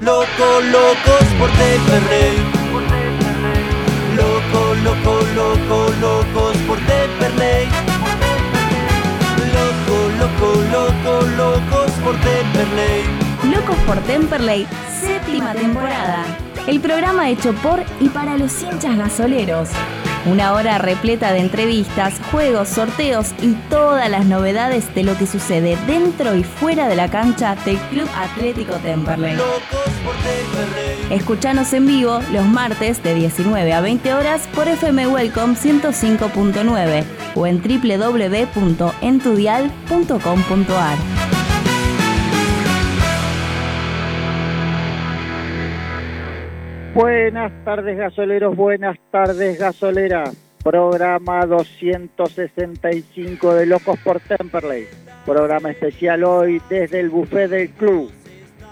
Loco, locos por Temperley. Loco, loco, loco, locos por Temperley. Loco, loco, loco, locos por Temperley. Locos por Temperley, séptima temporada. El programa hecho por y para los hinchas gasoleros. Una hora repleta de entrevistas, juegos, sorteos y todas las novedades de lo que sucede dentro y fuera de la cancha del Club Atlético Temperley. Escuchanos en vivo los martes de 19 a 20 horas por FM Welcome 105.9 o en www.entudial.com.ar. Buenas tardes gasoleros, buenas tardes gasoleras. Programa 265 de Locos por Temperley. Programa especial hoy desde el buffet del club.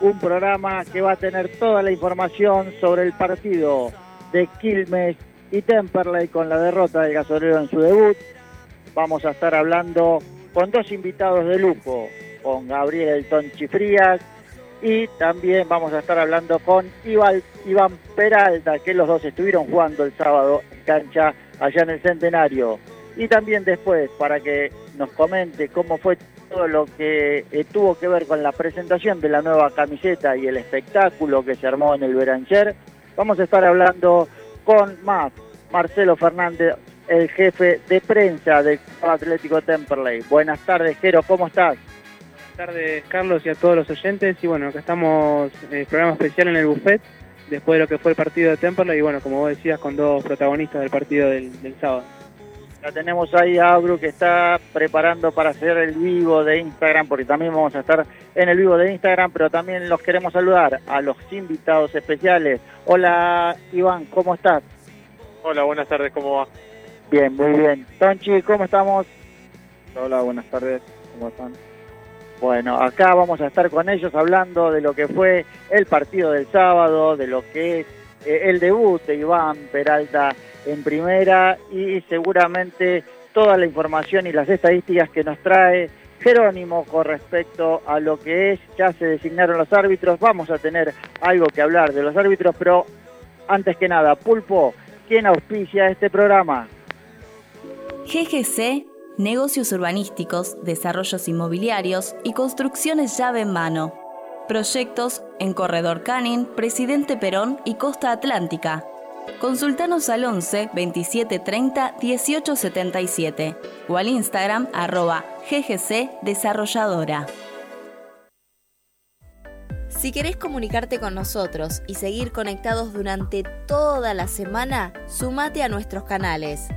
Un programa que va a tener toda la información sobre el partido de Quilmes y Temperley con la derrota del gasolero en su debut. Vamos a estar hablando con dos invitados de lujo, con Gabriel Elton Chifrías y también vamos a estar hablando con Iván, Iván Peralta, que los dos estuvieron jugando el sábado en cancha allá en el Centenario. Y también después, para que nos comente cómo fue todo lo que eh, tuvo que ver con la presentación de la nueva camiseta y el espectáculo que se armó en el Berancher, vamos a estar hablando con más Marcelo Fernández, el jefe de prensa del Atlético Temperley. Buenas tardes, Jero, ¿cómo estás? Buenas tardes, Carlos, y a todos los oyentes. Y bueno, acá estamos en el programa especial en el buffet, después de lo que fue el partido de Temperley. Y bueno, como vos decías, con dos protagonistas del partido del, del sábado. La tenemos ahí a Abru que está preparando para hacer el vivo de Instagram, porque también vamos a estar en el vivo de Instagram, pero también los queremos saludar a los invitados especiales. Hola Iván, ¿cómo estás? Hola, buenas tardes, ¿cómo va? Bien, muy bien. Tonchi, ¿cómo estamos? Hola, buenas tardes, ¿cómo están? Bueno, acá vamos a estar con ellos hablando de lo que fue el partido del sábado, de lo que es eh, el debut de Iván Peralta en primera y seguramente toda la información y las estadísticas que nos trae Jerónimo con respecto a lo que es, ya se designaron los árbitros, vamos a tener algo que hablar de los árbitros, pero antes que nada, Pulpo, ¿quién auspicia este programa? GGC, negocios urbanísticos, desarrollos inmobiliarios y construcciones llave en mano. Proyectos en Corredor Canin, Presidente Perón y Costa Atlántica. Consultanos al 11 27 30 18 77 o al Instagram arroba GGC Desarrolladora. Si querés comunicarte con nosotros y seguir conectados durante toda la semana, sumate a nuestros canales.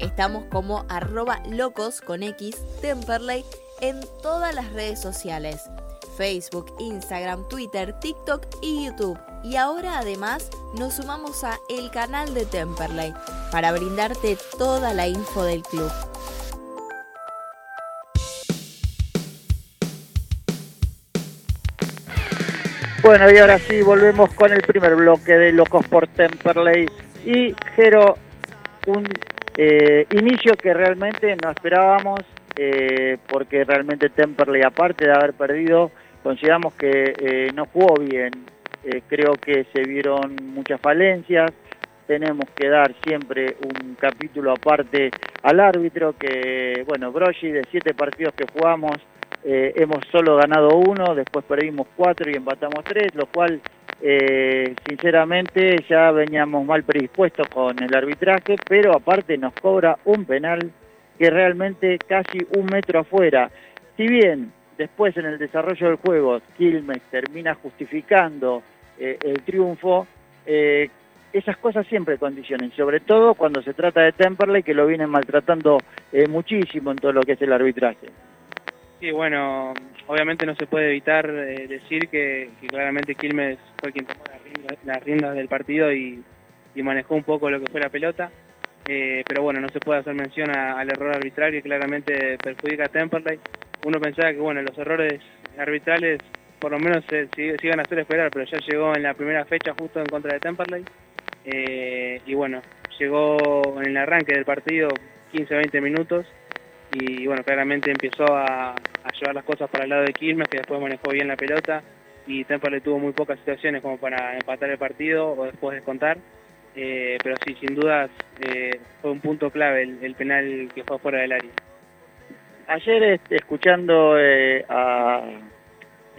Estamos como arroba locos con X Temperley en todas las redes sociales. Facebook, Instagram, Twitter, TikTok y YouTube. Y ahora además nos sumamos a el canal de Temperley para brindarte toda la info del club. Bueno, y ahora sí, volvemos con el primer bloque de Locos por Temperley. Y Jero, un eh, inicio que realmente no esperábamos, eh, porque realmente Temperley, aparte de haber perdido, consideramos que eh, no jugó bien. Eh, creo que se vieron muchas falencias. Tenemos que dar siempre un capítulo aparte al árbitro, que, bueno, Brogi, de siete partidos que jugamos, eh, hemos solo ganado uno, después perdimos cuatro y empatamos tres, lo cual, eh, sinceramente, ya veníamos mal predispuestos con el arbitraje, pero aparte nos cobra un penal que realmente casi un metro afuera. Si bien después en el desarrollo del juego Quilmes termina justificando eh, el triunfo, eh, esas cosas siempre condicionan, sobre todo cuando se trata de Temperley, que lo vienen maltratando eh, muchísimo en todo lo que es el arbitraje. Sí, bueno, obviamente no se puede evitar eh, decir que, claramente Quilmes fue quien tomó las riendas, del partido y, manejó un poco lo que fue la pelota. Eh, pero bueno, no se puede hacer mención al error arbitral que claramente perjudica a Temperley. Uno pensaba que bueno, los errores arbitrales por lo menos se, se, se iban a hacer esperar, pero ya llegó en la primera fecha justo en contra de Temperley. Eh, y bueno, llegó en el arranque del partido 15-20 minutos y bueno, claramente empezó a, llevar las cosas para el lado de Quilmes, que después manejó bien la pelota y Temperley tuvo muy pocas situaciones como para empatar el partido o después descontar. Eh, pero sí, sin dudas eh, fue un punto clave el, penal que fue fuera del área. Ayer este, escuchando eh, a,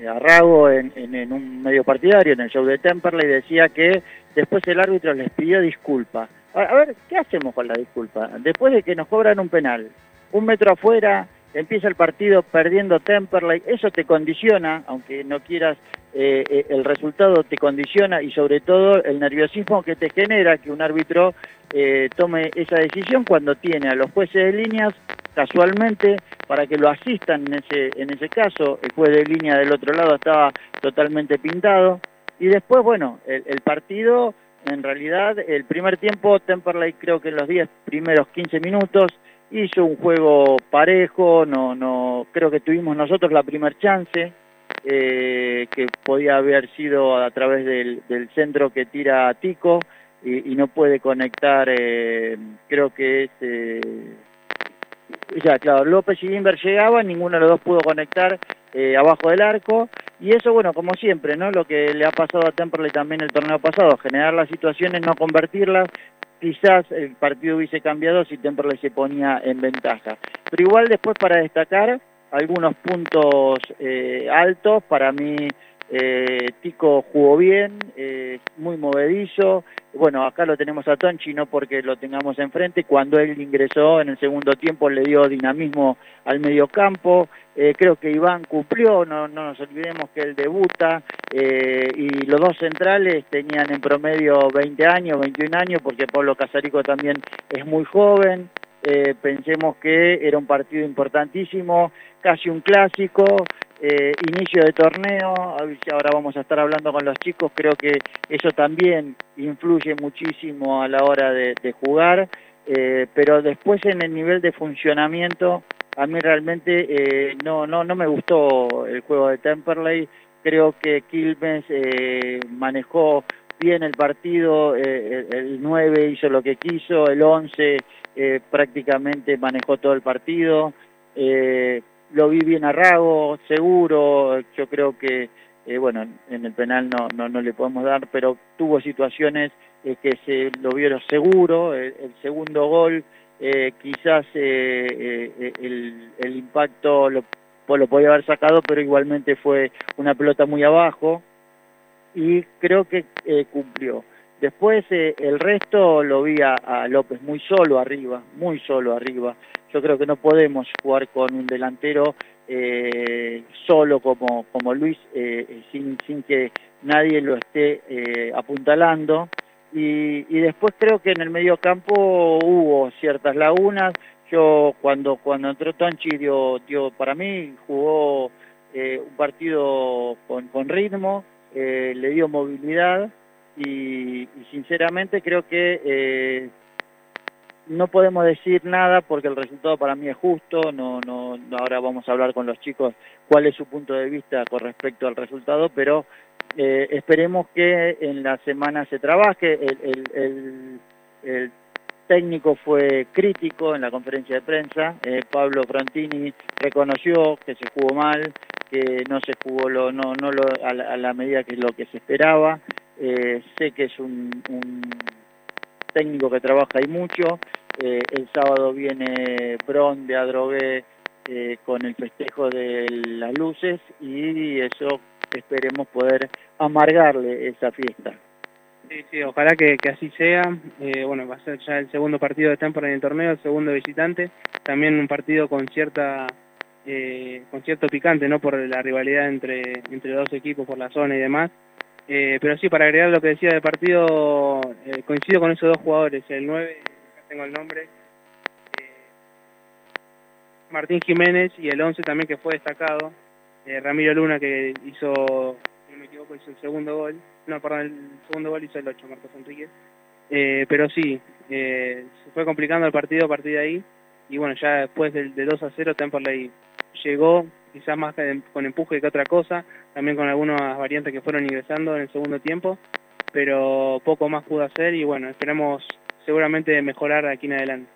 a Rago en, en, un medio partidario, en el show de Temperley, decía que después el árbitro les pidió disculpa. a ver, ¿qué hacemos con la disculpa? Después de que nos cobran un penal, un metro afuera, empieza el partido perdiendo Temperley, eso te condiciona, aunque no quieras, eh, eh, el resultado te condiciona y sobre todo el nerviosismo que te genera que un árbitro eh, tome esa decisión cuando tiene a los jueces de líneas casualmente para que lo asistan en ese, en ese caso, el juez de línea del otro lado estaba totalmente pintado. Y después, bueno, el, el partido, en realidad, el primer tiempo, Temperley creo que en los 10 primeros 15 minutos, hizo un juego parejo, no, no, creo que tuvimos nosotros la primer chance, eh, que podía haber sido a través del, del centro que tira Tico y, y no puede conectar, eh, creo que es, eh, ya claro, López y Inver llegaban, ninguno de los dos pudo conectar eh, abajo del arco, y eso, bueno, como siempre, ¿no? Lo que le ha pasado a Temperley también el torneo pasado, generar las situaciones, no convertirlas, quizás el partido hubiese cambiado si Temperley se ponía en ventaja. Pero igual después para destacar algunos puntos eh, altos, para mí eh, Tico jugó bien, eh, muy movedizo. Bueno, acá lo tenemos a Tonchi, no porque lo tengamos enfrente. Cuando él ingresó en el segundo tiempo le dio dinamismo al mediocampo. Eh, creo que Iván cumplió, no, no nos olvidemos que él debuta. Eh, y los dos centrales tenían en promedio 20 años, 21 años, porque Pablo Casarico también es muy joven. Eh, pensemos que era un partido importantísimo, casi un clásico, eh, inicio de torneo, ahora vamos a estar hablando con los chicos, creo que eso también influye muchísimo a la hora de, jugar, eh, pero después en el nivel de funcionamiento, a mí realmente eh, no, no, no me gustó el juego de Temperley, creo que Quilmes eh, manejó bien el partido, eh, el 9 hizo lo que quiso, el 11 eh, prácticamente manejó todo el partido, eh, lo vi bien a Rago, seguro, yo creo que, eh, bueno, en el penal no, no, no le podemos dar, pero tuvo situaciones eh, que se lo vieron seguro, el, el segundo gol, eh, quizás eh, eh, el, el impacto lo, lo podía haber sacado, pero igualmente fue una pelota muy abajo y creo que eh, cumplió. Después eh, el resto lo vi a, López muy solo arriba, muy solo arriba. Yo creo que no podemos jugar con un delantero eh, solo como, como Luis, eh, sin, sin que nadie lo esté eh, apuntalando. Y, y después creo que en el medio campo hubo ciertas lagunas. Yo cuando, cuando entró Tonchi dio, dio para mí, jugó eh, un partido con, con ritmo, eh, le dio movilidad y, y sinceramente creo que eh, no podemos decir nada porque el resultado para mí es justo, no, no, ahora vamos a hablar con los chicos cuál es su punto de vista con respecto al resultado, pero eh, esperemos que en la semana se trabaje, el, el, el, técnico fue crítico en la conferencia de prensa, eh, Pablo Frontini reconoció que se jugó mal, que no se jugó lo, no, no lo, a, la, a la medida que lo que se esperaba, eh, sé que es un, un técnico que trabaja ahí mucho, eh, el sábado viene Bron de Adrogué eh, con el festejo de las luces y eso esperemos poder amargarle esa fiesta. Sí, sí, ojalá que, así sea. Eh, bueno, va a ser ya el segundo partido de temporada en el torneo, el segundo visitante. También un partido con cierta eh, con cierto picante, ¿no? Por la rivalidad entre, entre los dos equipos, por la zona y demás. Eh, pero sí, para agregar lo que decía del partido, eh, coincido con esos dos jugadores, el 9, acá tengo el nombre, eh, Martín Jiménez y el 11 también que fue destacado, eh, Ramiro Luna que hizo, si no me equivoco, hizo el segundo gol, no, perdón, el segundo gol hizo el 8, Marcos Enríquez, eh, pero sí, se fue complicando el partido a partir de ahí, y bueno, ya después del de 2 a 0 Temperley llegó, quizás más con empuje que otra cosa, también con algunas variantes que fueron ingresando en el segundo tiempo, pero poco más pudo hacer y bueno, esperemos seguramente mejorar aquí en adelante.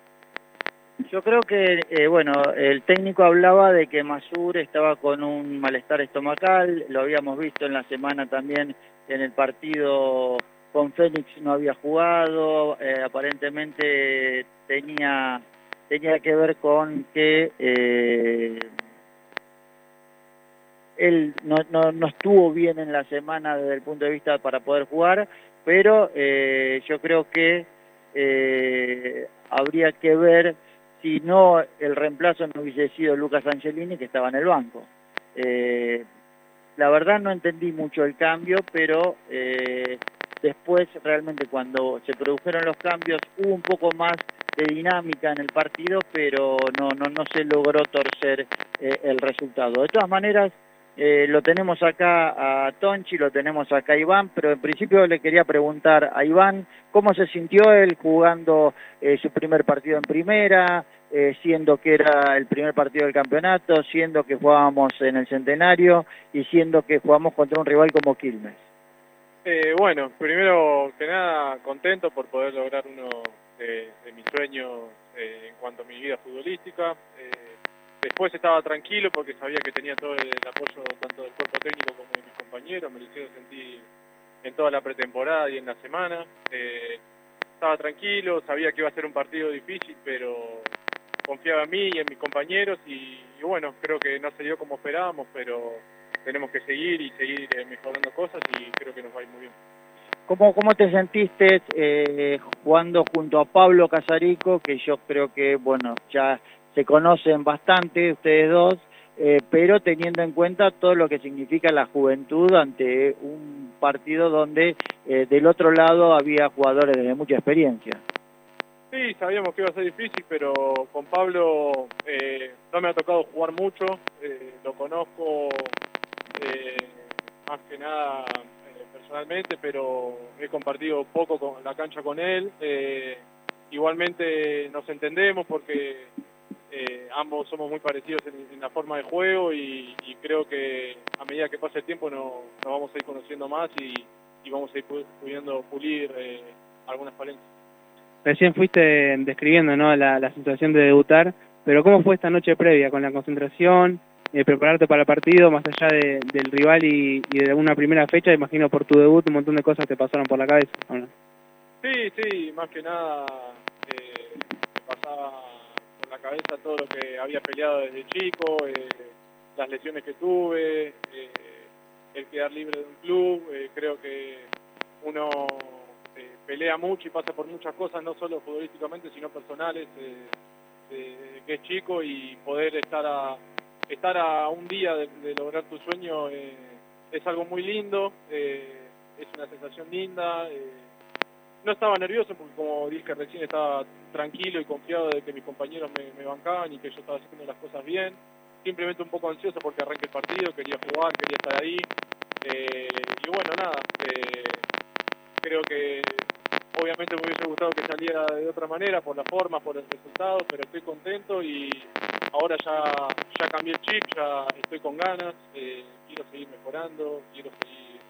Yo creo que, eh, bueno, el técnico hablaba de que Masur estaba con un malestar estomacal, lo habíamos visto en la semana también en el partido con Fénix no había jugado, eh, aparentemente tenía, tenía que ver con que eh, él no, no, no, estuvo bien en la semana desde el punto de vista para poder jugar, pero yo creo que habría que ver si no el reemplazo no hubiese sido Lucas Angelini que estaba en el banco. Eh, la verdad no entendí mucho el cambio, pero eh, después realmente cuando se produjeron los cambios hubo un poco más de dinámica en el partido, pero no, no, no se logró torcer eh, el resultado. De todas maneras, eh, lo tenemos acá a Tonchi, lo tenemos acá a Iván, pero en principio le quería preguntar a Iván cómo se sintió él jugando eh, su primer partido en primera, eh, siendo que era el primer partido del campeonato, siendo que jugábamos en el centenario y siendo que jugamos contra un rival como Quilmes. bueno, primero que nada, contento por poder lograr uno de, de mis sueños en cuanto a mi vida futbolística. Después estaba tranquilo porque sabía que tenía todo el, apoyo tanto del cuerpo técnico como de mis compañeros, me lo hicieron sentir en toda la pretemporada y en la semana. Eh, estaba tranquilo, sabía que iba a ser un partido difícil, pero confiaba en mí y en mis compañeros y, bueno, creo que no se dio como esperábamos, pero tenemos que seguir y seguir eh, mejorando cosas y creo que nos va a ir muy bien. ¿Cómo, cómo te sentiste eh, jugando junto a Pablo Casarico, que yo creo que, bueno, ya se conocen bastante ustedes dos, eh, pero teniendo en cuenta todo lo que significa la juventud ante un partido donde eh, del otro lado había jugadores de mucha experiencia. Sí, sabíamos que iba a ser difícil, pero con Pablo eh, no me ha tocado jugar mucho, lo conozco más que nada personalmente, pero he compartido poco con la cancha con él. igualmente nos entendemos porque eh, ambos somos muy parecidos en, la forma de juego y, creo que a medida que pase el tiempo nos, vamos a ir conociendo más y, vamos a ir pudiendo pulir eh, algunas falencias. Recién fuiste describiendo ¿no? la, situación de debutar, pero ¿cómo fue esta noche previa con la concentración, eh, prepararte para el partido, más allá del rival y, de una primera fecha? Imagino por tu debut un montón de cosas te pasaron por la cabeza. Sí, sí, más que nada la cabeza todo lo que había peleado desde chico, eh, las lesiones que tuve, eh, el quedar libre de un club, eh, creo que uno pelea mucho y pasa por muchas cosas, no solo futbolísticamente, sino personales, que es chico y poder estar a, estar a un día de, lograr tu sueño es algo muy lindo, es una sensación linda no estaba nervioso porque como dije recién estaba tranquilo y confiado de que mis compañeros me, bancaban y que yo estaba haciendo las cosas bien. Simplemente un poco ansioso porque arranque el partido, quería jugar, quería estar ahí. Eh, y bueno, nada, eh, creo que obviamente me hubiese gustado que saliera de otra manera, por la forma, por el resultado, pero estoy contento y ahora ya, ya cambié el chip, ya estoy con ganas, eh, quiero seguir mejorando, quiero seguir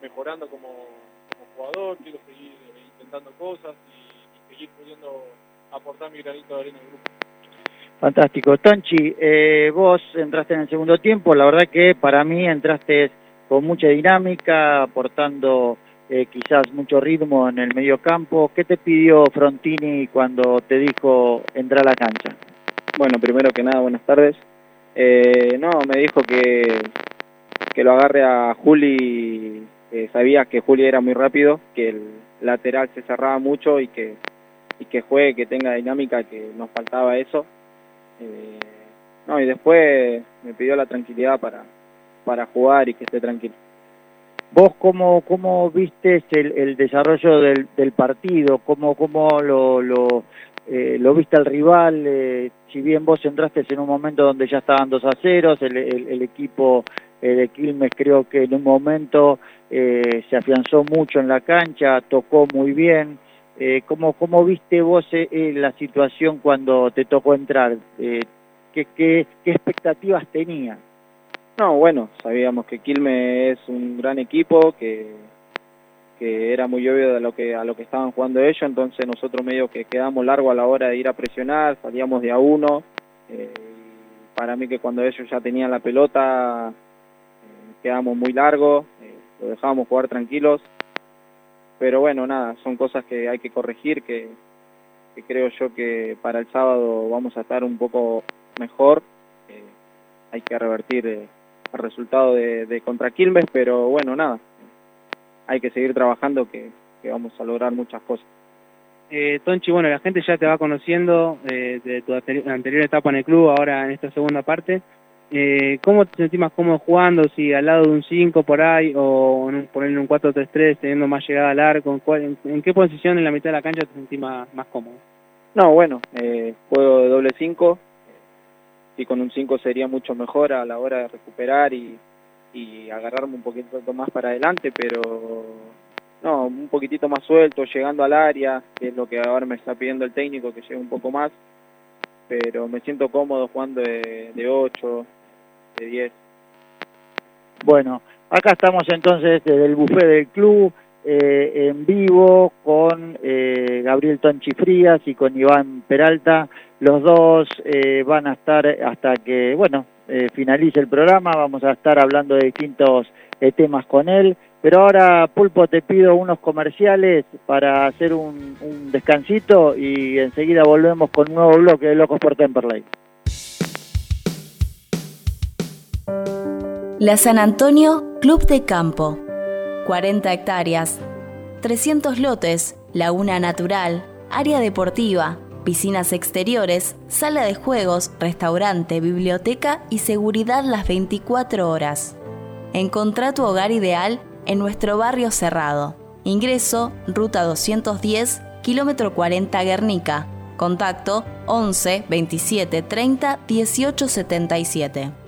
mejorando como jugador, quiero seguir intentando cosas y, seguir pudiendo aportar mi granito de arena al grupo. Fantástico. Tonchi, eh, vos entraste en el segundo tiempo, la verdad que para mí entraste con mucha dinámica, aportando eh, quizás mucho ritmo en el medio campo. ¿Qué te pidió Frontini cuando te dijo entrar a la cancha? Bueno, primero que nada, buenas tardes. Eh, no, me dijo que, que lo agarre a Juli eh, sabía que Juli era muy rápido, que el lateral se cerraba mucho y que, y que juegue, que tenga dinámica, que nos faltaba eso. Eh, no, y después me pidió la tranquilidad para, para jugar y que esté tranquilo. ¿Vos cómo, cómo viste el, el desarrollo del, del partido? ¿Cómo, cómo lo, lo, eh, lo viste al rival? Eh, si bien vos entraste en un momento donde ya estaban dos a ceros, el, el, el equipo eh, de Quilmes creo que en un momento eh, se afianzó mucho en la cancha, tocó muy bien. Eh, ¿cómo, ¿Cómo viste vos eh, la situación cuando te tocó entrar? ¿qué, qué, qué expectativas tenías? No, bueno, sabíamos que Quilmes es un gran equipo, que, que era muy obvio de lo que a lo que estaban jugando ellos, entonces nosotros medio que quedamos largo a la hora de ir a presionar, salíamos de a uno. Eh, para mí que cuando ellos ya tenían la pelota eh, quedamos muy largo, eh, lo dejábamos jugar tranquilos. Pero bueno, nada, son cosas que hay que corregir, que, creo yo que para el sábado vamos a estar un poco mejor. hay que revertir el resultado de, de contra Quilmes, pero bueno, nada, hay que seguir trabajando que, vamos a lograr muchas cosas. Eh, Tonchi, bueno, la gente ya te va conociendo eh, de tu anterior etapa en el club, ahora en esta segunda parte. Eh, ¿Cómo te sentís más cómodo jugando? Si al lado de un 5 por ahí o ponerle un 4-3-3, teniendo más llegada al arco, ¿en, qué posición en la mitad de la cancha te sentís más, cómodo? No, bueno, eh, juego de doble 5 y con un 5 sería mucho mejor a la hora de recuperar y, y agarrarme un poquito más para adelante, pero no, un poquitito más suelto, llegando al área, que es lo que ahora me está pidiendo el técnico, que llegue un poco más, pero me siento cómodo jugando de, de 8, de 10. Bueno, acá estamos entonces desde el buffet del club, eh, en vivo con eh, Gabriel Tonchi Frías y con Iván Peralta. Los dos eh, van a estar hasta que, bueno, eh, finalice el programa, vamos a estar hablando de distintos eh, temas con él. Pero ahora, Pulpo, te pido unos comerciales para hacer un, descansito y enseguida volvemos con un nuevo bloque de Locos por Temperley. La San Antonio Club de Campo. 40 hectáreas, 300 lotes, laguna natural, área deportiva, piscinas exteriores, sala de juegos, restaurante, biblioteca y seguridad las 24 horas. Encontrá tu hogar ideal en nuestro barrio cerrado. Ingreso, ruta 210, kilómetro 40 Guernica. Contacto 11 27 30 18 77.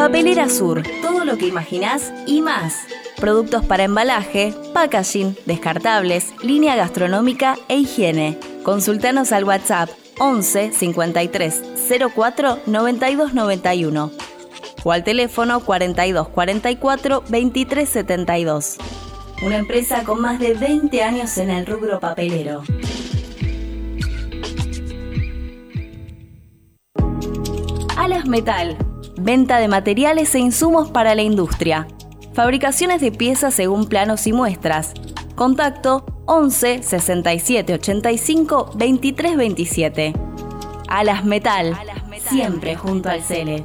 Papelera Sur, todo lo que imaginás y más. Productos para embalaje, packaging, descartables, línea gastronómica e higiene. Consultanos al WhatsApp 11 53 04 92 91 o al teléfono 42 44 23 72. Una empresa con más de 20 años en el rubro papelero. Alas Metal venta de materiales e insumos para la industria, fabricaciones de piezas según planos y muestras. Contacto 11 67 85 23 27. Alas Metal, siempre junto al Cele.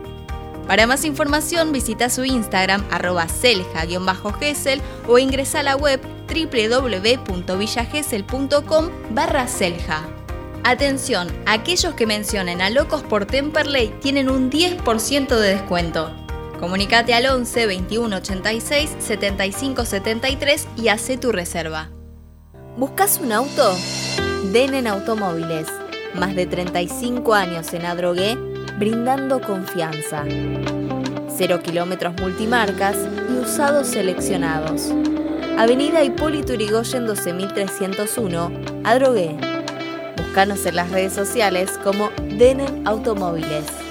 Para más información visita su Instagram arroba selja-gesel o ingresa a la web www.villagesel.com barra selja. Atención, aquellos que mencionen a Locos por Temperley tienen un 10% de descuento. Comunicate al 11 21 86 75 73 y hace tu reserva. ¿Buscas un auto? Denen Automóviles. Más de 35 años en Adrogué, brindando confianza. Cero kilómetros multimarcas y usados seleccionados. Avenida Hipólito Yrigoyen 12301, Adrogué. Búscanos en las redes sociales como Denen Automóviles.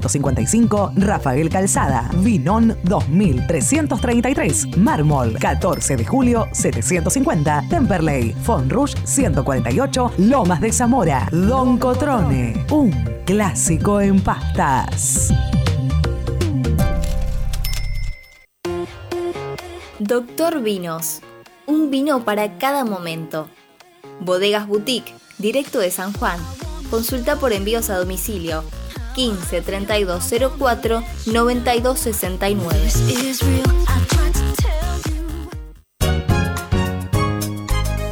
3355 Rafael Calzada, Vinón 2333, Mármol 14 de julio 750, Temperley, Rouge 148, Lomas de Zamora, Don Cotrone, un clásico en pastas. Doctor Vinos, un vino para cada momento. Bodegas Boutique, directo de San Juan. Consulta por envíos a domicilio 15 32 04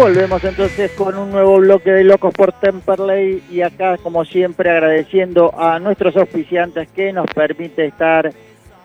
Volvemos entonces con un nuevo bloque de Locos por Temperley y acá como siempre agradeciendo a nuestros auspiciantes que nos permite estar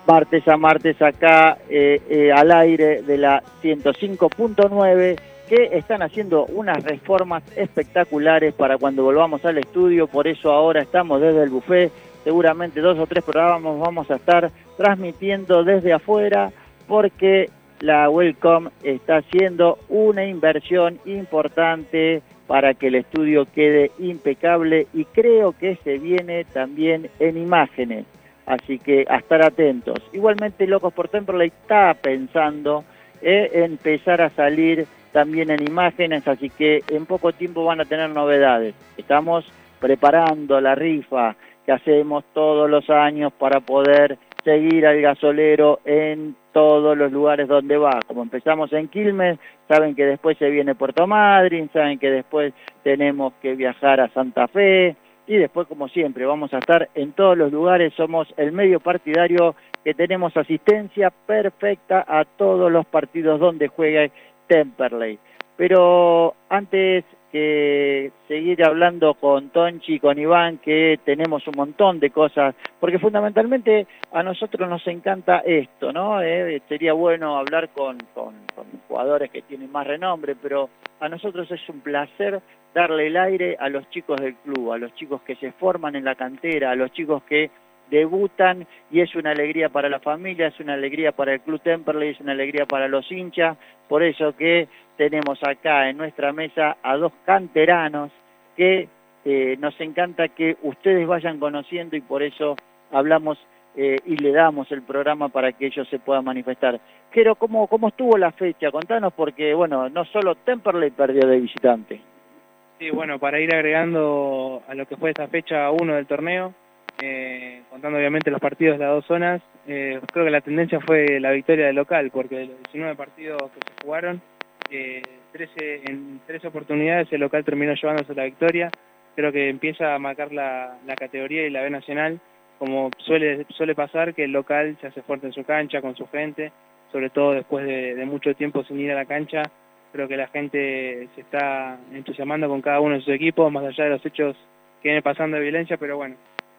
martes a martes acá eh, eh, al aire de la 105.9 que están haciendo unas reformas espectaculares para cuando volvamos al estudio, por eso ahora estamos desde el buffet, seguramente dos o tres programas vamos a estar transmitiendo desde afuera porque la Welcome está haciendo una inversión importante para que el estudio quede impecable y creo que se viene también en imágenes, así que a estar atentos. Igualmente Locos por Temperley está pensando en empezar a salir también en imágenes, así que en poco tiempo van a tener novedades. Estamos preparando la rifa que hacemos todos los años para poder seguir al gasolero en todos los lugares donde va. Como empezamos en Quilmes, saben que después se viene Puerto Madryn, saben que después tenemos que viajar a Santa Fe y después, como siempre, vamos a estar en todos los lugares. Somos el medio partidario que tenemos asistencia perfecta a todos los partidos donde juegue Temperley. Pero antes que seguir hablando con Tonchi y con Iván, que tenemos un montón de cosas, porque fundamentalmente a nosotros nos encanta esto, ¿no? Eh, sería bueno hablar con, con, jugadores que tienen más renombre, pero a nosotros es un placer darle el aire a los chicos del club, a los chicos que se forman en la cantera, a los chicos que debutan y es una alegría para la familia, es una alegría para el Club Temperley, es una alegría para los hinchas, por eso que tenemos acá en nuestra mesa a dos canteranos que eh, nos encanta que ustedes vayan conociendo y por eso hablamos eh, y le damos el programa para que ellos se puedan manifestar. Pero ¿cómo, ¿cómo estuvo la fecha? Contanos porque, bueno, no solo Temperley perdió de visitante. Sí, bueno, para ir agregando a lo que fue esta fecha 1 del torneo, eh, contando obviamente los partidos de las dos zonas, eh, creo que la tendencia fue la victoria del local, porque de los 19 partidos que se jugaron, eh, 13, en 13 oportunidades el local terminó llevándose la victoria. Creo que empieza a marcar la, la categoría y la B nacional, como suele, suele pasar, que el local se hace fuerte en su cancha, con su gente, sobre todo después de, de mucho tiempo sin ir a la cancha. Creo que la gente se está entusiasmando con cada uno de sus equipos, más allá de los hechos que viene pasando de violencia, pero bueno,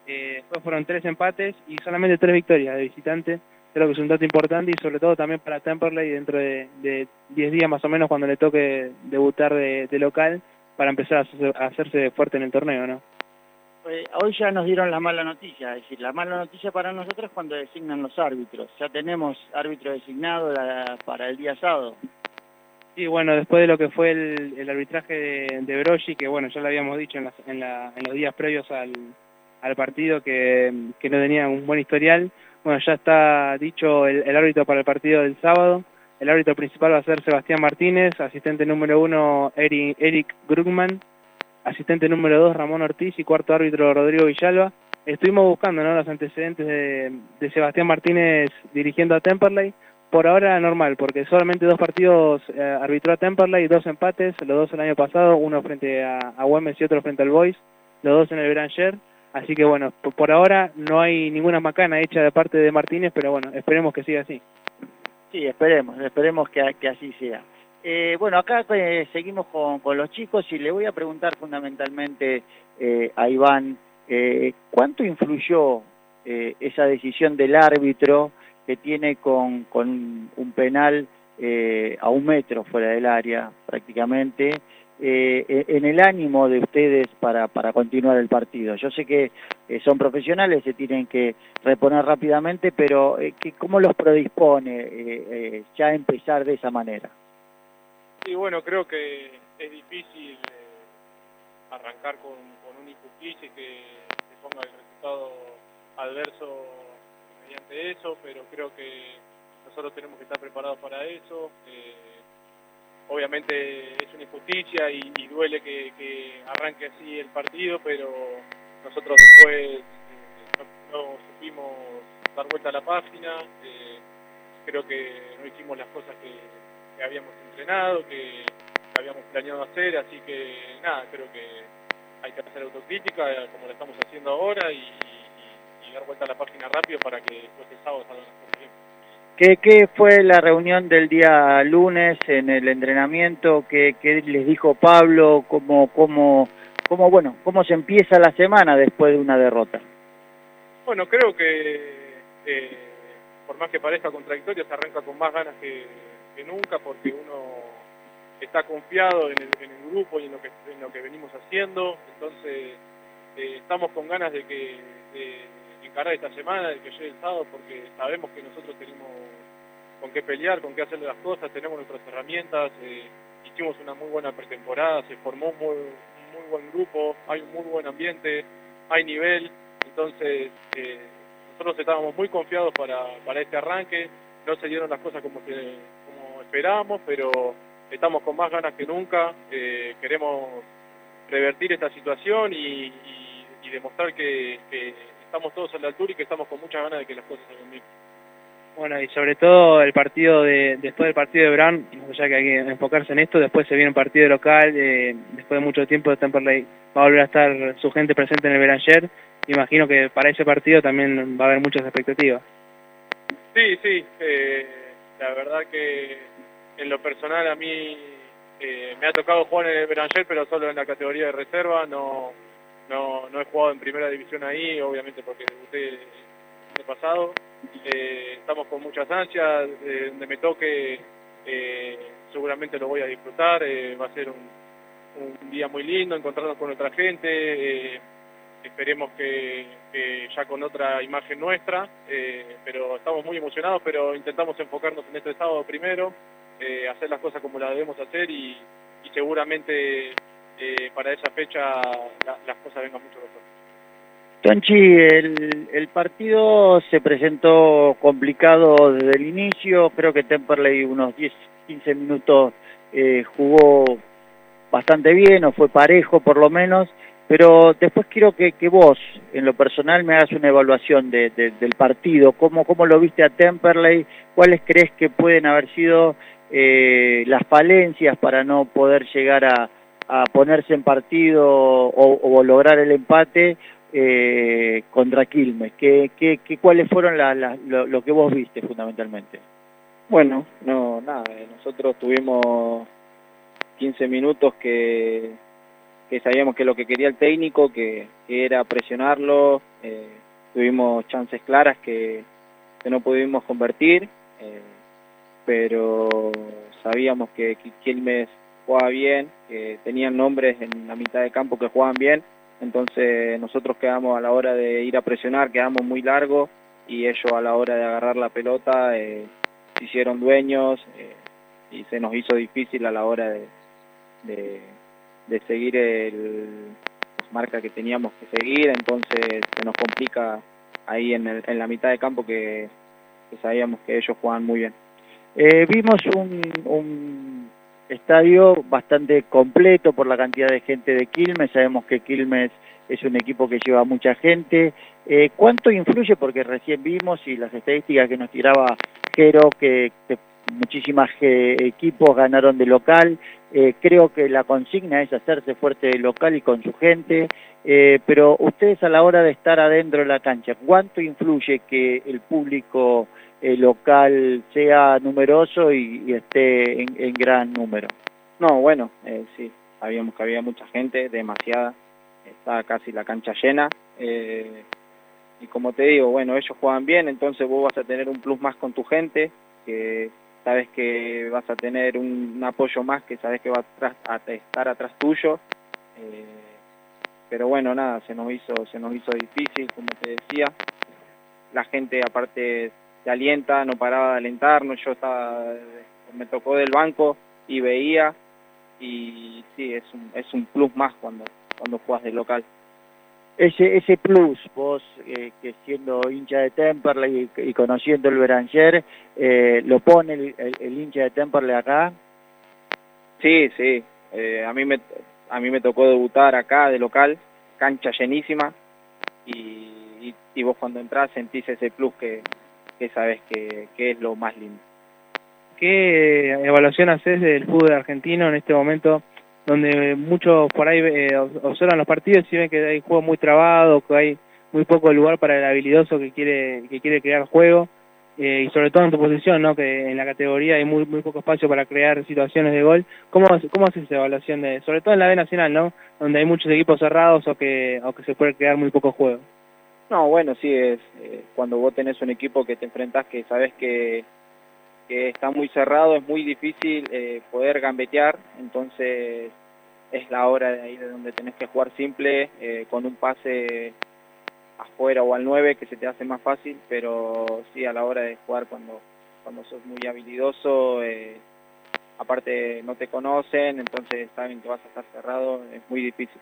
eh, después fueron tres empates y solamente tres victorias de visitante. Creo que es un dato importante y sobre todo también para Temperley dentro de 10 días más o menos cuando le toque debutar de, local para empezar a, hacerse fuerte en el torneo, ¿no? Eh, hoy ya nos dieron la mala noticia, es decir, la mala noticia para nosotros es cuando designan los árbitros. Ya tenemos árbitro designado para el día sábado. Sí, bueno, después de lo que fue el, arbitraje de, de que bueno, ya lo habíamos dicho en, en, en los días previos al, al partido que, no tenía un buen historial. Bueno, ya está dicho el, árbitro para el partido del sábado. El árbitro principal va a ser Sebastián Martínez, asistente número uno Eric, Grugman, asistente número dos Ramón Ortiz y cuarto árbitro Rodrigo Villalba. Estuvimos buscando ¿no? los antecedentes de, de Sebastián Martínez dirigiendo a Temperley. Por ahora normal, porque solamente dos partidos eh, arbitró a Temperley, dos empates, los dos el año pasado, uno frente a, a Güemes y otro frente al Boys, los dos en el Beranger. Así que bueno, por, ahora no hay ninguna macana hecha de parte de Martínez, pero bueno, esperemos que siga así. Sí, esperemos, esperemos que, así sea. Eh, bueno, acá eh, seguimos con, con, los chicos y le voy a preguntar fundamentalmente eh, a Iván, ¿cuánto influyó esa decisión del árbitro que tiene con, con un penal a un metro fuera del área prácticamente? Eh, en el ánimo de ustedes para, para continuar el partido. Yo sé que eh, son profesionales, se tienen que reponer rápidamente, pero eh, ¿cómo los predispone eh, eh, ya empezar de esa manera? Sí, bueno, creo que es difícil arrancar con, con una injusticia que se ponga el resultado adverso mediante eso, pero creo que nosotros tenemos que estar preparados para eso. Eh, obviamente es una injusticia y, duele que, arranque así el partido, pero nosotros después eh, no, supimos dar vuelta a la página, eh, creo que no hicimos las cosas que, habíamos entrenado, que, habíamos planeado hacer, así que nada, creo que hay que hacer autocrítica eh, como lo estamos haciendo ahora y, dar vuelta a la página rápido para que después el sábado salgan las cosas. ¿Qué, ¿Qué, fue la reunión del día lunes en el entrenamiento? ¿Qué, qué les dijo Pablo? ¿Cómo, cómo, cómo, bueno, ¿Cómo se empieza la semana después de una derrota? Bueno, creo que eh, por más que parezca contradictorio, se arranca con más ganas que, que nunca porque uno está confiado en el, en el, grupo y en lo que, en lo que venimos haciendo. Entonces, eh, estamos con ganas de que... encarar esta semana, de que llegue el sábado, porque sabemos que nosotros tenemos con qué pelear, con qué hacer las cosas, tenemos nuestras herramientas, eh, hicimos una muy buena pretemporada, se formó un muy, muy buen grupo, hay un muy buen ambiente, hay nivel, entonces eh, nosotros estábamos muy confiados para, para este arranque, no se dieron las cosas como, que, como esperábamos, pero estamos con más ganas que nunca, eh, queremos revertir esta situación y, y, demostrar que estamos todos a la altura y que estamos con muchas ganas de que las cosas salgan bien. Bueno, y sobre todo el partido de después del partido de Brown, ya que hay que enfocarse en esto, después se viene un partido local, eh, después de mucho tiempo de Temperley va a volver a estar su gente presente en el Beranger, imagino que para ese partido también va a haber muchas expectativas. Sí, sí, eh, la verdad que en lo personal a mí eh, me ha tocado jugar en el Beranger, pero solo en la categoría de reserva, no no, no he jugado en primera división ahí, obviamente porque debuté el pasado. Eh, estamos con muchas ansias, eh, donde me toque eh, seguramente lo voy a disfrutar, eh, va a ser un, un, día muy lindo, encontrarnos con otra gente, eh, esperemos que, ya con otra imagen nuestra, pero estamos muy emocionados, pero intentamos enfocarnos en este sábado primero, hacer las cosas como las debemos hacer y, seguramente para esa fecha las cosas vengan mucho mejor. Tonchi, el, partido se presentó complicado desde el inicio, creo que Temperley unos 10, 15 minutos eh, jugó bastante bien o fue parejo por lo menos, pero después quiero que, que vos, en lo personal, me hagas una evaluación de, del partido, ¿Cómo, cómo lo viste a Temperley, cuáles crees que pueden haber sido eh, las falencias para no poder llegar a, a ponerse en partido o, lograr el empate eh, contra Quilmes? ¿Qué, qué, qué, cuáles fueron la, lo, que vos viste fundamentalmente? Bueno, no, nada, eh, nosotros tuvimos 15 minutos que, que sabíamos que lo que quería el técnico, que, era presionarlo, eh, tuvimos chances claras que, que no pudimos convertir, eh, pero sabíamos que Quilmes jugaba bien, que tenían nombres en la mitad de campo que jugaban bien, entonces nosotros quedamos a la hora de ir a presionar, quedamos muy largos y ellos a la hora de agarrar la pelota eh, hicieron dueños eh, y se nos hizo difícil a la hora de, de, seguir el marca que teníamos que seguir, entonces se nos complica ahí en, el, en la mitad de campo que, sabíamos que ellos jugaban muy bien. Eh, vimos un, un estadio bastante completo por la cantidad de gente de Quilmes, sabemos que Quilmes es un equipo que lleva mucha gente. Eh, ¿Cuánto influye? Porque recién vimos y las estadísticas que nos tiraba Jero, que, muchísimos equipos ganaron de local. Eh, creo que la consigna es hacerse fuerte de local y con su gente. Eh, pero ustedes a la hora de estar adentro de la cancha, ¿cuánto influye que el público el local sea numeroso y, esté en, gran número. No, bueno, eh, sí, sabíamos que había mucha gente, demasiada, estaba casi la cancha llena. Eh, y como te digo, bueno, ellos juegan bien, entonces vos vas a tener un plus más con tu gente, que sabes que vas a tener un, apoyo más, que sabes que va a, estar atrás tuyo. Eh, pero bueno, nada, se nos hizo, se nos hizo difícil, como te decía. La gente aparte alienta, no paraba de alentarnos, yo estaba, me tocó del banco y veía y sí, es un, es un plus más cuando, cuando juegas de local. Ese, ese plus, vos eh, que siendo hincha de Temperley y, conociendo el Beranger, eh, ¿lo pone el, el, hincha de Temperley acá? Sí, sí, eh, a, mí me, a mí me tocó debutar acá de local, cancha llenísima, y, y vos cuando entras sentís ese plus que, que sabes que, es lo más lindo. ¿Qué evaluación haces del fútbol argentino en este momento donde muchos por ahí eh, observan los partidos y ven que hay juego muy trabado, que hay muy poco lugar para el habilidoso que quiere que quiere crear juego eh, y sobre todo en tu posición, ¿no? Que en la categoría hay muy muy poco espacio para crear situaciones de gol. ¿Cómo cómo haces esa evaluación de sobre todo en la B nacional, ¿no? Donde hay muchos equipos cerrados o que o que se puede crear muy poco juego. No, bueno, sí, es eh, cuando vos tenés un equipo que te enfrentás que sabes que, está muy cerrado, es muy difícil eh, poder gambetear, entonces es la hora de ahí de donde tenés que jugar simple, eh, con un pase afuera o al 9 que se te hace más fácil, pero sí a la hora de jugar cuando, cuando sos muy habilidoso, aparte no te conocen, entonces saben que vas a estar cerrado, es muy difícil.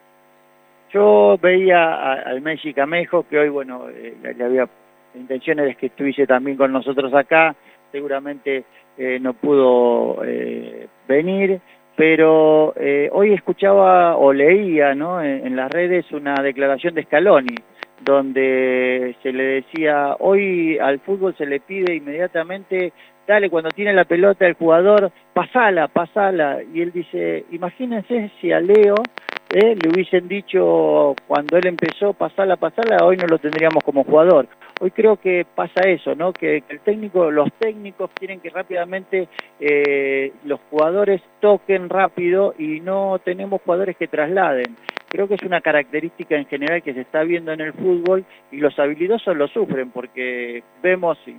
Yo veía al Messi Camejo, que hoy, bueno, eh, le había intenciones de que estuviese también con nosotros acá, seguramente eh, no pudo eh, venir, pero hoy escuchaba o leía ¿no? en, las redes una declaración de Scaloni, donde se le decía, hoy al fútbol se le pide inmediatamente, dale, cuando tiene la pelota el jugador, pasala, pasala, y él dice, imagínense si a Leo ¿eh? le hubiesen dicho cuando él empezó pasarla, pasarla, hoy no lo tendríamos como jugador. Hoy creo que pasa eso, ¿no? Que, el técnico, los técnicos quieren que rápidamente eh, los jugadores toquen rápido y no tenemos jugadores que trasladen. Creo que es una característica en general que se está viendo en el fútbol y los habilidosos lo sufren porque vemos y,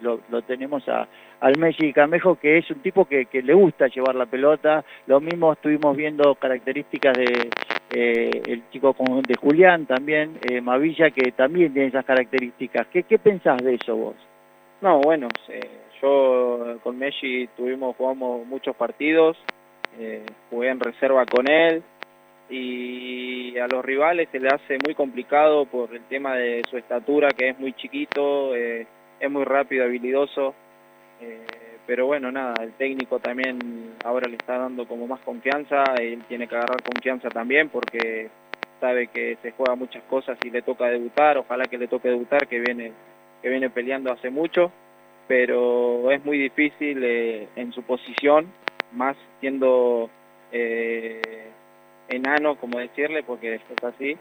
lo, tenemos a, al Messi Camejo que es un tipo que, que le gusta llevar la pelota. Lo mismo estuvimos viendo características de, eh, el chico de Julián también, eh, Mavilla, que también tiene esas características. ¿Qué, pensás de eso vos? No, bueno, yo con Messi tuvimos, jugamos muchos partidos, jugué en reserva con él, y a los rivales se le hace muy complicado por el tema de su estatura, que es muy chiquito, eh, es muy rápido, habilidoso, eh, pero bueno, nada, el técnico también ahora le está dando como más confianza, él tiene que agarrar confianza también porque sabe que se juega muchas cosas y le toca debutar, ojalá que le toque debutar, que viene, que viene peleando hace mucho, pero es muy difícil eh, en su posición, más siendo enano, como decirle, porque es así,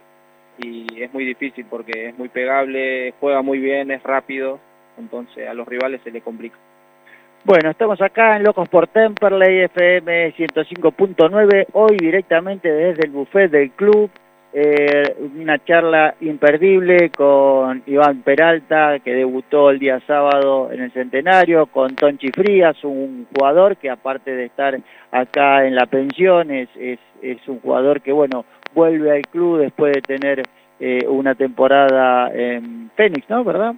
y es muy difícil porque es muy pegable, juega muy bien, es rápido, entonces a los rivales se le complica. Bueno, estamos acá en Locos por Temperley FM 105.9, hoy directamente desde el buffet del club, eh, una charla imperdible con Iván Peralta, que debutó el día sábado en el Centenario, con Tonchi Frías, un jugador que aparte de estar acá en la pensión, es, es, un jugador que, bueno, vuelve al club después de tener eh, una temporada en Fénix, ¿no? ¿Verdad?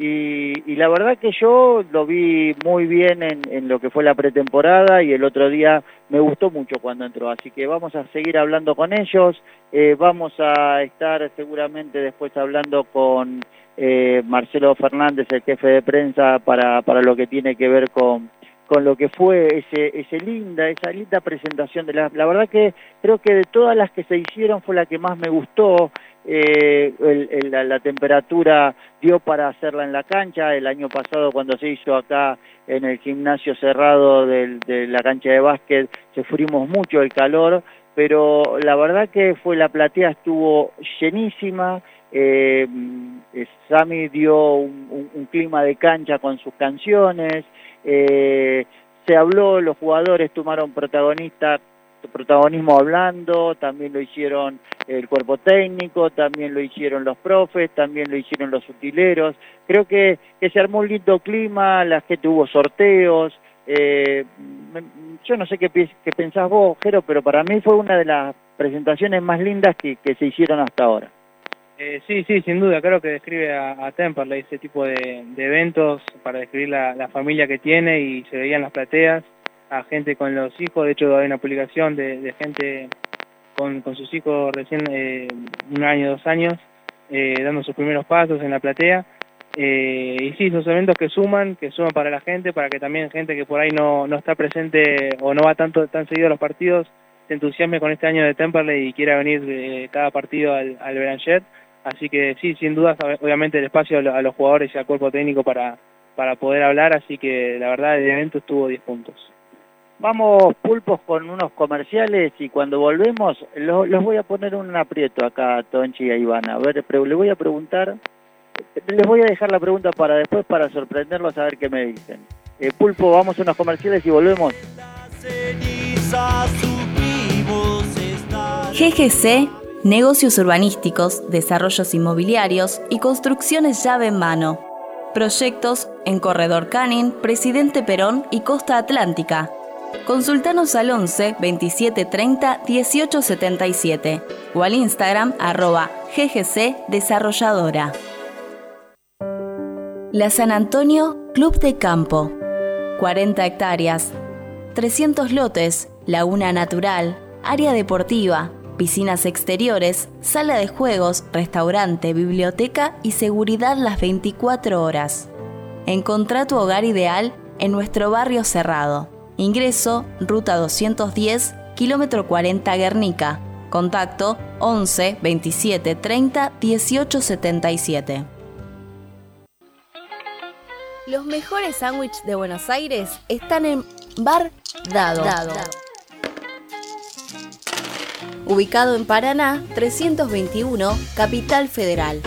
Y, la verdad que yo lo vi muy bien en, lo que fue la pretemporada y el otro día me gustó mucho cuando entró, así que vamos a seguir hablando con ellos, eh, vamos a estar seguramente después hablando con eh, Marcelo Fernández, el jefe de prensa, para, para lo que tiene que ver con, con lo que fue ese, ese linda, esa linda presentación de la, la verdad que creo que de todas las que se hicieron fue la que más me gustó, eh, la, temperatura dio para hacerla en la cancha. El año pasado cuando se hizo acá en el gimnasio cerrado de la cancha de básquet, sufrimos mucho el calor, pero la verdad que fue la platea estuvo llenísima. Eh, Sami dio un, clima de cancha con sus canciones. Eh, se habló, los jugadores tomaron protagonista protagonismo hablando, también lo hicieron el cuerpo técnico, también lo hicieron los profes, también lo hicieron los utileros. Creo que, se armó un lindo clima, la gente hubo sorteos. Eh, yo no sé qué, qué pensás vos, pero para mí fue una de las presentaciones más lindas que se hicieron hasta ahora. Eh, sí, sí, sin duda, creo que describe a, a Temperley ese tipo de, eventos para describir la, familia que tiene y se veían las plateas a gente con los hijos, de hecho hay una publicación de, gente con, con, sus hijos recién eh, un año, dos años, eh, dando sus primeros pasos en la platea. Eh, y sí, son eventos que suman, que suman para la gente, para que también gente que por ahí no, no está presente o no va tanto tan seguido a los partidos, se entusiasme con este año de Temperley y quiera venir cada partido al, al. Así que sí, sin duda, obviamente el espacio a los jugadores y al cuerpo técnico para, para poder hablar, así que la verdad el evento estuvo 10 puntos. Vamos pulpos con unos comerciales y cuando volvemos los voy a poner un aprieto acá a Tonchi y a Ivana. A ver, pero le voy a preguntar, les voy a dejar la pregunta para después para sorprenderlos a ver qué me dicen. Eh, pulpo, vamos a unos comerciales y volvemos. GGC, negocios urbanísticos, desarrollos inmobiliarios y construcciones llave en mano. Proyectos en Corredor Canin, Presidente Perón y Costa Atlántica Consultanos al 11 27 30 18 77 o al Instagram arroba GGC Desarrolladora. La San Antonio Club de Campo. 40 hectáreas, 300 lotes, laguna natural, área deportiva, piscinas exteriores, sala de juegos, restaurante, biblioteca y seguridad las 24 horas. Encontrá tu hogar ideal en nuestro barrio cerrado. Ingreso, ruta 210, kilómetro 40 Guernica. Contacto 11 27 30 18 77. Los mejores sándwiches de Buenos Aires están en Bar Dado. Ubicado en Paraná 321, Capital Federal.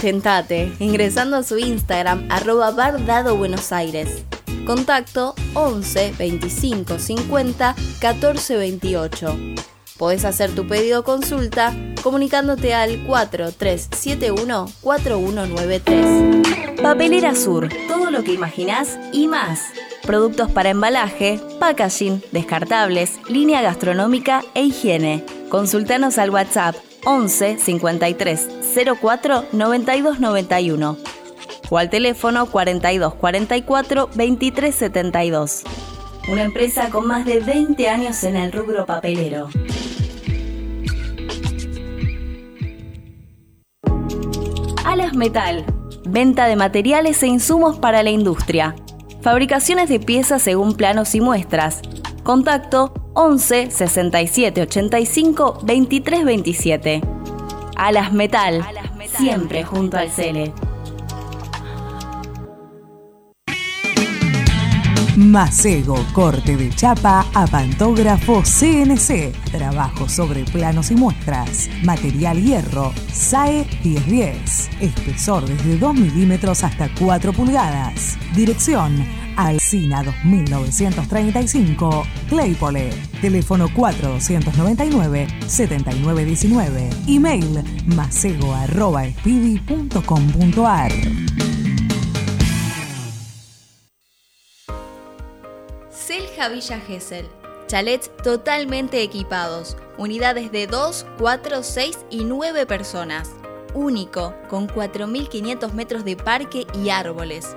Tentate ingresando a su Instagram arroba Bar Dado Buenos Aires. Contacto 11 25 50 14 28. Podés hacer tu pedido o consulta comunicándote al 4371 4193. Papelera Sur, todo lo que imaginás y más. Productos para embalaje, packaging, descartables, línea gastronómica e higiene Consultanos al WhatsApp 11 53 04 92 91 o al teléfono 42 44 23 72. Una empresa con más de 20 años en el rubro papelero. Alas Metal. Venta de materiales e insumos para la industria. Fabricaciones de piezas según planos y muestras. Contacto 11 67 85 23 27. Alas Metal. Siempre junto al Cele. Macego, corte de chapa a pantógrafo CNC. Trabajo sobre planos y muestras. Material hierro. SAE 1010. Espesor desde 2 milímetros hasta 4 pulgadas. Dirección. Alcina 2935, Claypole. Teléfono 4299-7919. Email macego.speedy.com.ar. Selja Villa Gesell. Chalets totalmente equipados. Unidades de 2, 4, 6 y 9 personas. Único, con 4.500 metros de parque y árboles.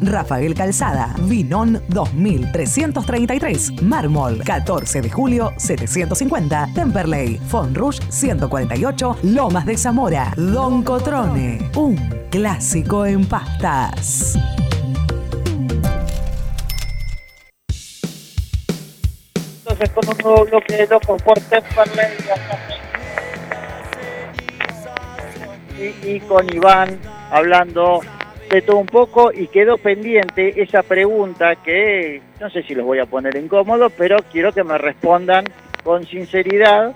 Rafael Calzada, Vinón 2333, Mármol 14 de julio 750, Temperley, Fonrush 148, Lomas de Zamora, Don Cotrone, un clásico en pastas. Entonces con un nuevo bloque de locos por Temperley y, y con Iván hablando de todo un poco y quedó pendiente esa pregunta que no sé si los voy a poner incómodos, pero quiero que me respondan con sinceridad,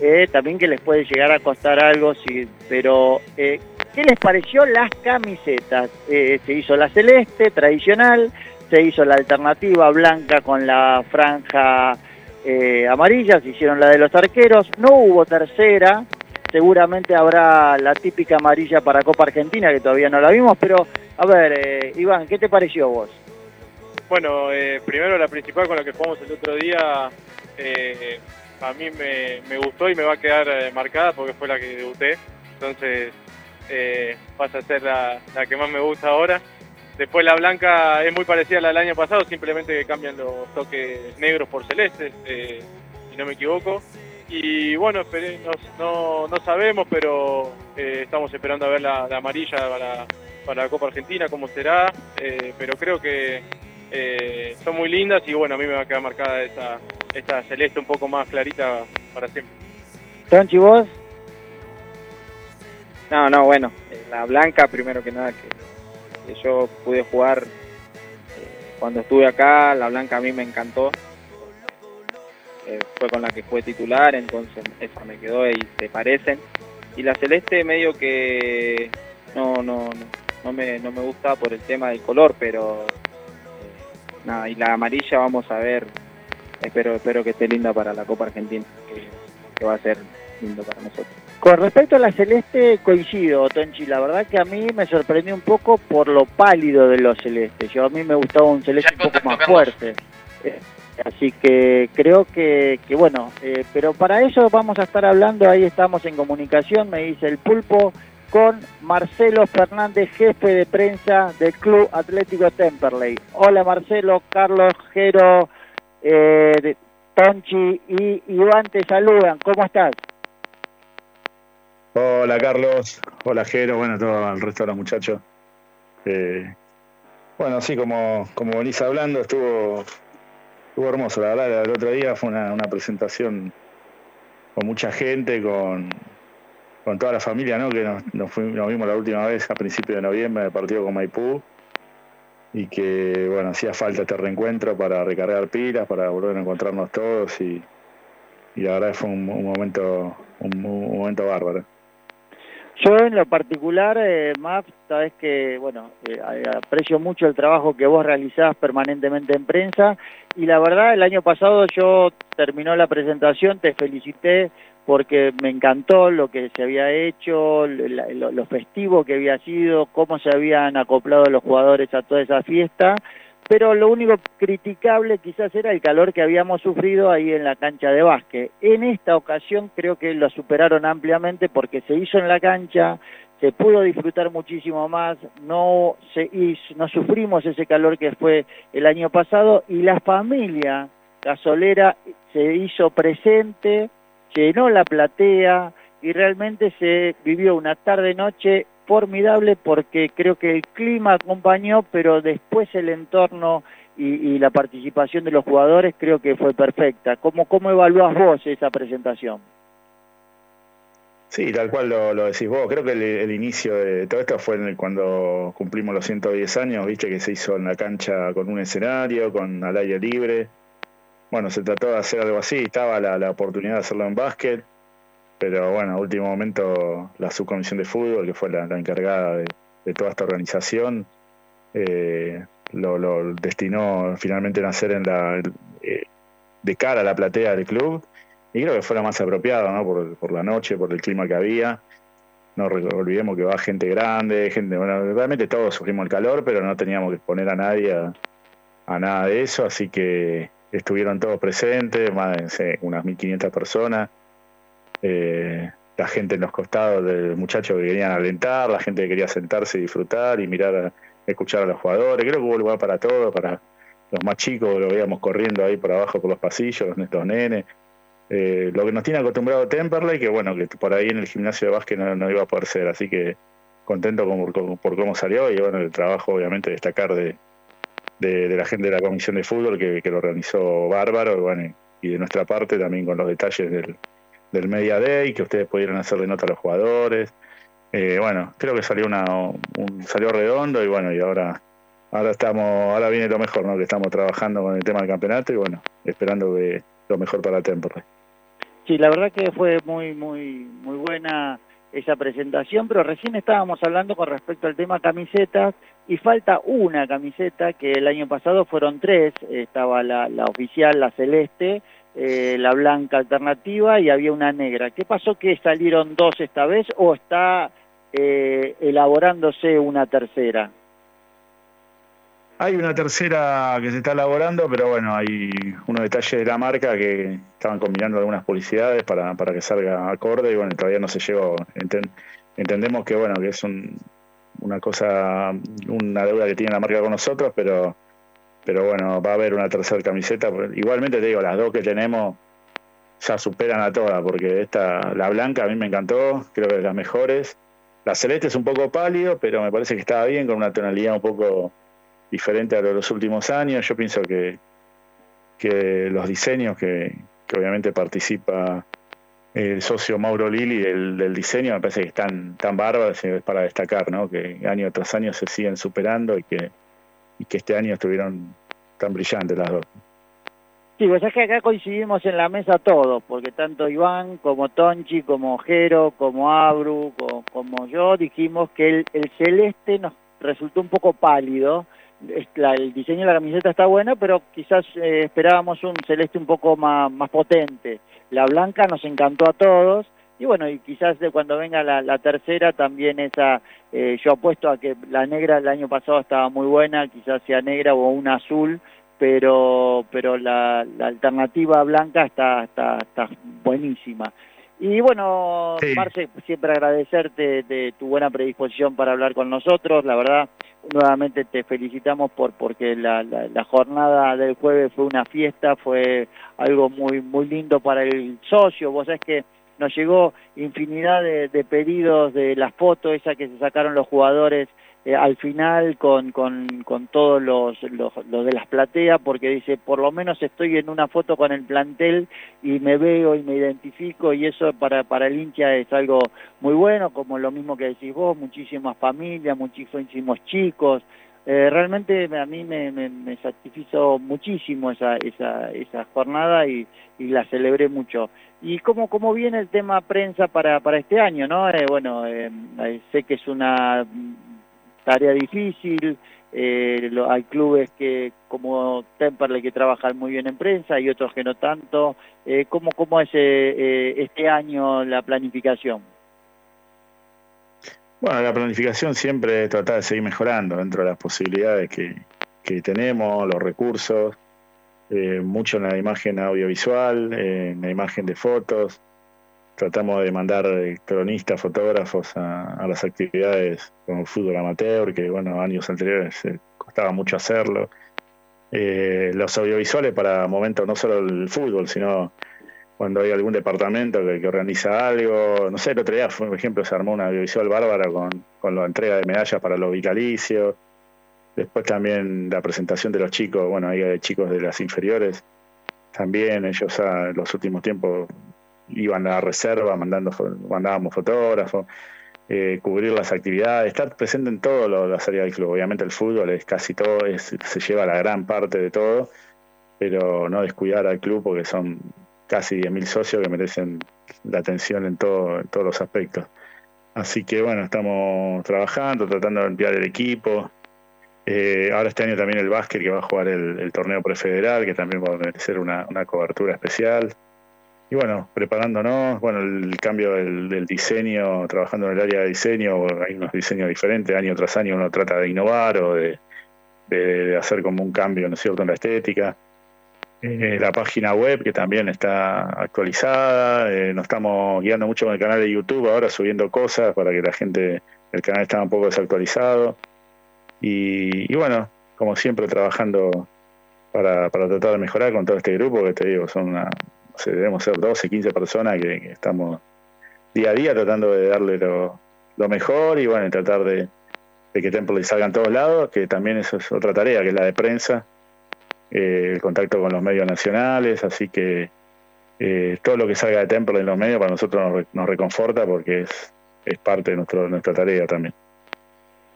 eh, también que les puede llegar a costar algo, sí, pero eh, ¿qué les pareció las camisetas? Eh, se hizo la celeste tradicional, se hizo la alternativa blanca con la franja amarilla, se hicieron la de los arqueros, no hubo tercera, seguramente habrá la típica amarilla para Copa Argentina, que todavía no la vimos, pero a ver, eh, Iván, ¿qué te pareció vos? Bueno, eh, primero la principal con la que jugamos el otro día, eh, a mí me, gustó y me va a quedar marcada porque fue la que debuté, entonces pasa a ser la, que más me gusta ahora. Después la blanca es muy parecida a la del año pasado, simplemente que cambian los toques negros por celestes, si no me equivoco. Y bueno, no, no, sabemos, pero eh, estamos esperando a ver la, amarilla para, para, la Copa Argentina, cómo será. Eh, pero creo que, eh, son muy lindas y bueno, a mí me va a quedar marcada esa, esta celeste un poco más clarita para siempre. Tonchi, vos. No, no, bueno, la blanca primero que nada que, que yo pude jugar cuando estuve acá, la blanca a mí me encantó. Eh, fue con la que fue titular, entonces esa me quedó y se parecen. Y la celeste medio que no, no, no, no me, no me gusta por el tema del color, pero eh, nada, y la amarilla vamos a ver, espero, espero que esté linda para la Copa Argentina, que, que va a ser lindo para nosotros. Con respecto a la celeste, coincido, Tonchi. La verdad que a mí me sorprendió un poco por lo pálido de los celestes. Yo a mí me gustaba un celeste un poco más fuerte. Así que creo que, bueno, eh, pero para eso vamos a estar hablando, ahí estamos en comunicación, me dice el pulpo, con Marcelo Fernández, jefe de prensa del Club Atlético Temperley. Hola Marcelo, Carlos, Jero, eh, Tonchi y Iván te saludan. ¿Cómo estás? Hola Carlos, hola Jero, bueno, todo el resto de los muchachos. Eh, bueno, así como, como venís hablando, estuvo, estuvo hermoso, la verdad, el otro día fue una, una presentación con mucha gente, con, con toda la familia, ¿no? Que nos, fuimos- vimos la última vez a principios de noviembre, partido con Maipú, y que, bueno, hacía falta este reencuentro para recargar pilas, para volver a encontrarnos todos, y, y la verdad fue un, momento, un momento bárbaro. Yo en lo particular, eh, Maf, sabes que, bueno, eh, aprecio mucho el trabajo que vos realizás permanentemente en prensa. Y la verdad el año pasado yo terminó la presentación, te felicité porque me encantó lo que se había hecho, lo, lo festivo que había sido, cómo se habían acoplado los jugadores a toda esa fiesta, pero lo único criticable quizás era el calor que habíamos sufrido ahí en la cancha de básquet. En esta ocasión creo que lo superaron ampliamente porque se hizo en la cancha, se pudo disfrutar muchísimo más, no se no sufrimos ese calor que fue el año pasado y la familia gasolera se hizo presente, llenó la platea y realmente se vivió una tarde noche formidable porque creo que el clima acompañó, pero después el entorno y, la participación de los jugadores creo que fue perfecta. ¿Cómo, cómo evaluás vos esa presentación? Sí, tal cual lo, decís vos. Creo que el, inicio de todo esto fue cuando cumplimos los 110 años, viste que se hizo en la cancha con un escenario, con al aire libre. Bueno, se trató de hacer algo así, estaba la, la oportunidad de hacerlo en básquet, pero bueno, último momento la subcomisión de fútbol, que fue la, encargada de, toda esta organización, eh, lo, destinó finalmente a hacer en la, eh, de cara a la platea del club y creo que fue lo más apropiado, ¿no? Por, la noche, por el clima que había. No olvidemos que va gente grande, gente, bueno, realmente todos sufrimos el calor, pero no teníamos que exponer a nadie a, nada de eso, así que estuvieron todos presentes, más de unas 1500 personas. Eh, la gente en los costados de muchachos que querían alentar, la gente que quería sentarse y disfrutar y mirar, escuchar a los jugadores. Creo que hubo lugar para todo, para los más chicos, lo veíamos corriendo ahí por abajo por los pasillos, los, los nenes. Eh, lo que nos tiene acostumbrado Temperley, que bueno, que por ahí en el gimnasio de básquet no, no iba a poder ser, así que contento con- con- por cómo salió y bueno, el trabajo obviamente destacar de, de, de la gente de la comisión de fútbol que, lo organizó bárbaro y de nuestra parte también con los detalles del, del Media Day, que ustedes pudieron hacerle nota a los jugadores. Eh, bueno, creo que salió una un, salió redondo y bueno, y ahora ahora estamos ahora viene lo mejor, ¿no? Que estamos trabajando con el tema del campeonato y bueno, esperando que lo mejor para Temperley. Sí, la verdad que fue muy, muy, muy buena esa presentación, pero recién estábamos hablando con respecto al tema camisetas y falta una camiseta que el año pasado fueron tres, estaba la, la oficial, la celeste, eh, la blanca alternativa y había una negra. ¿Qué pasó que salieron dos esta vez o está eh, elaborándose una tercera? Hay una tercera que se está elaborando, pero bueno, hay unos detalles de la marca que estaban combinando algunas publicidades para, para que salga acorde y bueno, todavía no se llegó. Enten- entendemos que bueno, que es un- una cosa, una deuda que tiene la marca con nosotros, pero, pero bueno, va a haber una tercera camiseta. Igualmente te digo, las dos que tenemos ya superan a todas, porque esta, la blanca a mí me encantó, creo que es de las mejores. La celeste es un poco pálido, pero me parece que estaba bien, con una tonalidad un poco diferente a los últimos años. Yo pienso que, que los diseños que, obviamente participa el socio Mauro Lili del, del, diseño me parece que están tan bárbaros es para destacar, ¿no? Que año tras año se siguen superando y que, y que este año estuvieron tan brillantes las dos. Sí, pues es que acá coincidimos en la mesa todos, porque tanto Iván como Tonchi, como Jero, como Abru, como, yo, dijimos que el, el celeste nos resultó un poco pálido, el diseño de la camiseta está bueno, pero quizás eh, esperábamos un celeste un poco más potente. La blanca nos encantó a todos. Y bueno, y quizás de cuando venga la, tercera también esa, eh, yo apuesto a que la negra el año pasado estaba muy buena, quizás sea negra o una azul, pero pero la, la alternativa blanca está, está, está buenísima. Y bueno, Marce, siempre agradecerte de tu buena predisposición para hablar con nosotros. La verdad, nuevamente te felicitamos por porque la, la, jornada del jueves fue una fiesta, fue algo muy muy lindo para el socio. Vos sabés que nos llegó infinidad de, de pedidos de las fotos esa que se sacaron los jugadores eh, al final con, con, con todos los, los, de las plateas, porque dice, por lo menos estoy en una foto con el plantel y me veo y me identifico y eso para, para el hincha es algo muy bueno, como lo mismo que decís vos, muchísimas familias, muchísimos chicos. Eh, realmente a mí me, me, satisfizo muchísimo esa, esa, esa jornada y, y la celebré mucho. ¿Y cómo, cómo viene el tema prensa para, para este año? no eh, Bueno, sé que es una tarea difícil, eh, hay clubes que como Temperley que trabajan muy bien en prensa y otros que no tanto. Eh, ¿cómo, ¿Cómo es eh, este año la planificación? Bueno, la planificación siempre es tratar de seguir mejorando dentro de las posibilidades que, que tenemos, los recursos, eh, mucho en la imagen audiovisual, en la imagen de fotos, tratamos de mandar cronistas, fotógrafos a, las actividades como fútbol amateur, que bueno, años anteriores eh, costaba mucho hacerlo. Eh, los audiovisuales para momentos no solo el fútbol, sino cuando hay algún departamento que, organiza algo. No sé, el otro día, por ejemplo, se armó una audiovisual bárbara con, con la entrega de medallas para los vitalicios. Después también la presentación de los chicos, bueno, hay chicos de las inferiores. También ellos en los últimos tiempos iban a la reserva, mandando, mandábamos fotógrafos, eh, cubrir las actividades, estar presente en todo lo, la salida del club. Obviamente el fútbol es casi todo, se lleva la gran parte de todo, pero no descuidar al club porque son casi 10.000 socios que merecen la atención en, todo, en todos los aspectos. Así que bueno, estamos trabajando, tratando de enviar el equipo. Eh, ahora este año también el básquet que va a jugar el, torneo prefederal, que también va a merecer una, cobertura especial y bueno, preparándonos, bueno, el cambio del, diseño, trabajando en el área de diseño, hay unos diseños diferentes, año tras año uno trata de innovar o de, hacer como un cambio, ¿no cierto?, en la estética. Eh, la página web que también está actualizada, eh, nos estamos guiando mucho con el canal de YouTube, ahora subiendo cosas para que la gente, el canal está un poco desactualizado. Y, bueno, como siempre trabajando para, para tratar de mejorar con todo este grupo que te digo, son una, debemos ser 12, 15 personas que, estamos día a día tratando de darle lo, mejor y bueno, tratar de, que Temple salga en todos lados, que también eso es otra tarea, que es la de prensa, eh, el contacto con los medios nacionales, así que eh, todo lo que salga de Temple en los medios para nosotros nos, reconforta porque es, es parte de, nuestro, nuestra tarea también.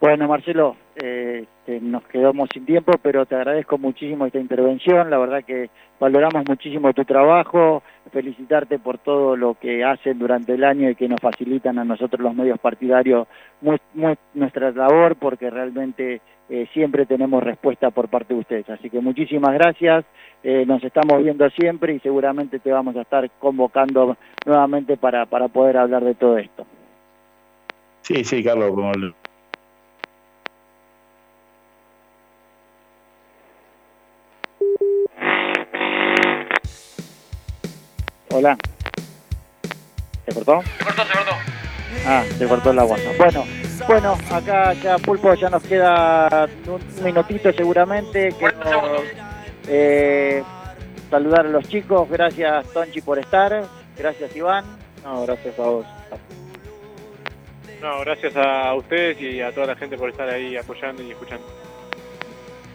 Bueno, Marcelo, eh, nos quedamos sin tiempo, pero te agradezco muchísimo esta intervención. La verdad que valoramos muchísimo tu trabajo. Felicitarte por todo lo que hacen durante el año y que nos facilitan a nosotros los medios partidarios nuestra labor, porque realmente eh, siempre tenemos respuesta por parte de ustedes. Así que muchísimas gracias. Eh, nos estamos viendo siempre y seguramente te vamos a estar convocando nuevamente para, para poder hablar de todo esto. Sí, sí, Carlos, como Hola. ¿Se cortó? Se cortó, se cortó. Ah, se cortó la WhatsApp. Bueno, bueno, acá ya Pulpo ya nos queda un minutito seguramente. eh, saludar a los chicos, gracias Tonchi por estar, gracias Iván. No, gracias a vos. No, gracias a ustedes y a toda la gente por estar ahí apoyando y escuchando.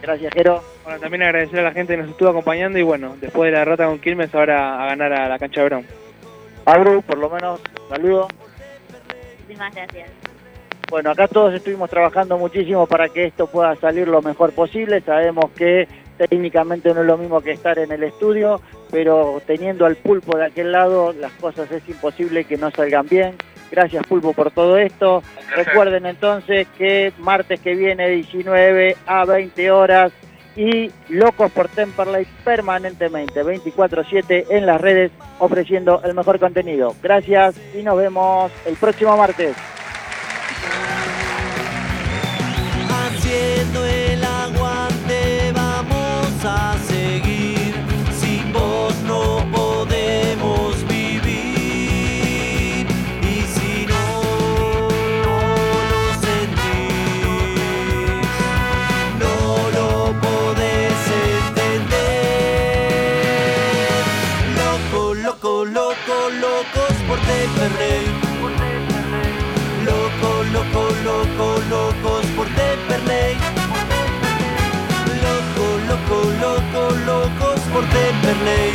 Gracias, Jero. Bueno, también agradecer a la gente que nos estuvo acompañando y bueno, después de la derrota con Quilmes, ahora a ganar a la cancha de Brown. Abru, por lo menos, saludo. Muchísimas gracias. Bueno, acá todos estuvimos trabajando muchísimo para que esto pueda salir lo mejor posible. Sabemos que técnicamente no es lo mismo que estar en el estudio, pero teniendo al pulpo de aquel lado, las cosas es imposible que no salgan bien. Gracias Pulpo por todo esto. Recuerden entonces que martes que viene 19 a 20 horas y Locos por Temperley permanentemente 24/7 en las redes ofreciendo el mejor contenido. Gracias y nos vemos el próximo martes. haciendo el aguante, vamos a seguir. Si vos no per lei